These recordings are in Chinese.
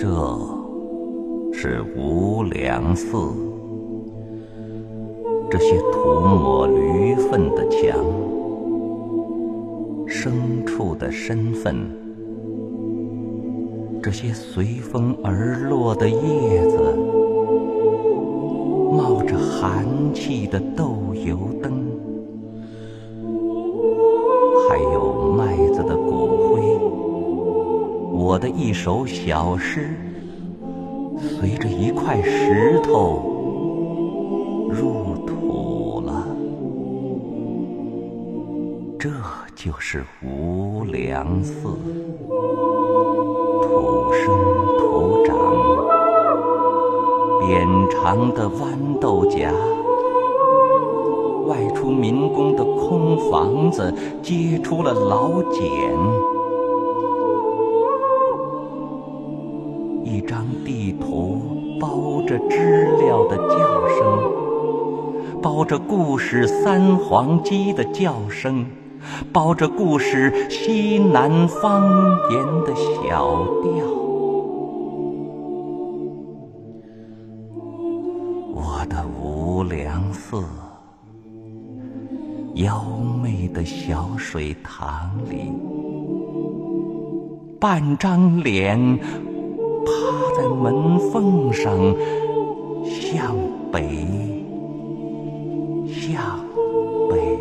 这是无良寺，这些涂抹驴粪的墙，牲畜的身份，这些随风而落的叶子，冒着寒气的豆油灯，的一首小诗，随着一块石头入土了。这就是无量寺，土生土长，扁长的豌豆荚，外出民工的空房子结出了老茧，着知了的叫声，包着故事三黄鸡的叫声。包着故事西南方言的小调，我的无量寺，妖媚的小水塘里，半张脸趴在门缝上，向北，向北。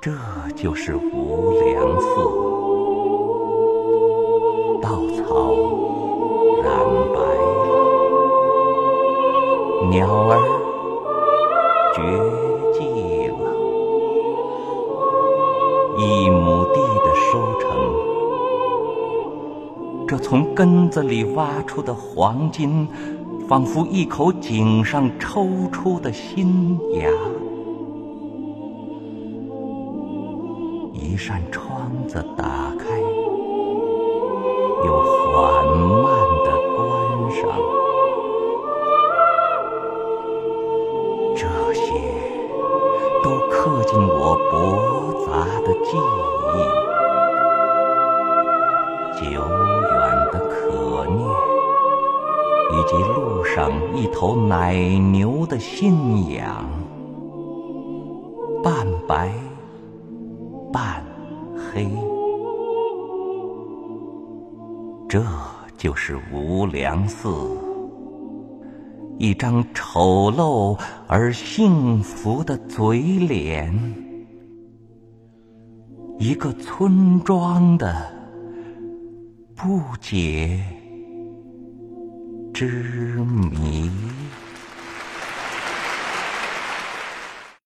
这就是无量寺，稻草染白了，鸟儿从根子里挖出的黄金，仿佛一口井上抽出的新芽。一扇窗子打开，又缓慢地关上，这些都刻进我驳杂的记忆，久及路上一头奶牛的信仰，半白。半黑，这就是无量寺，一张丑陋而幸福的嘴脸，一个村庄的不解之谜。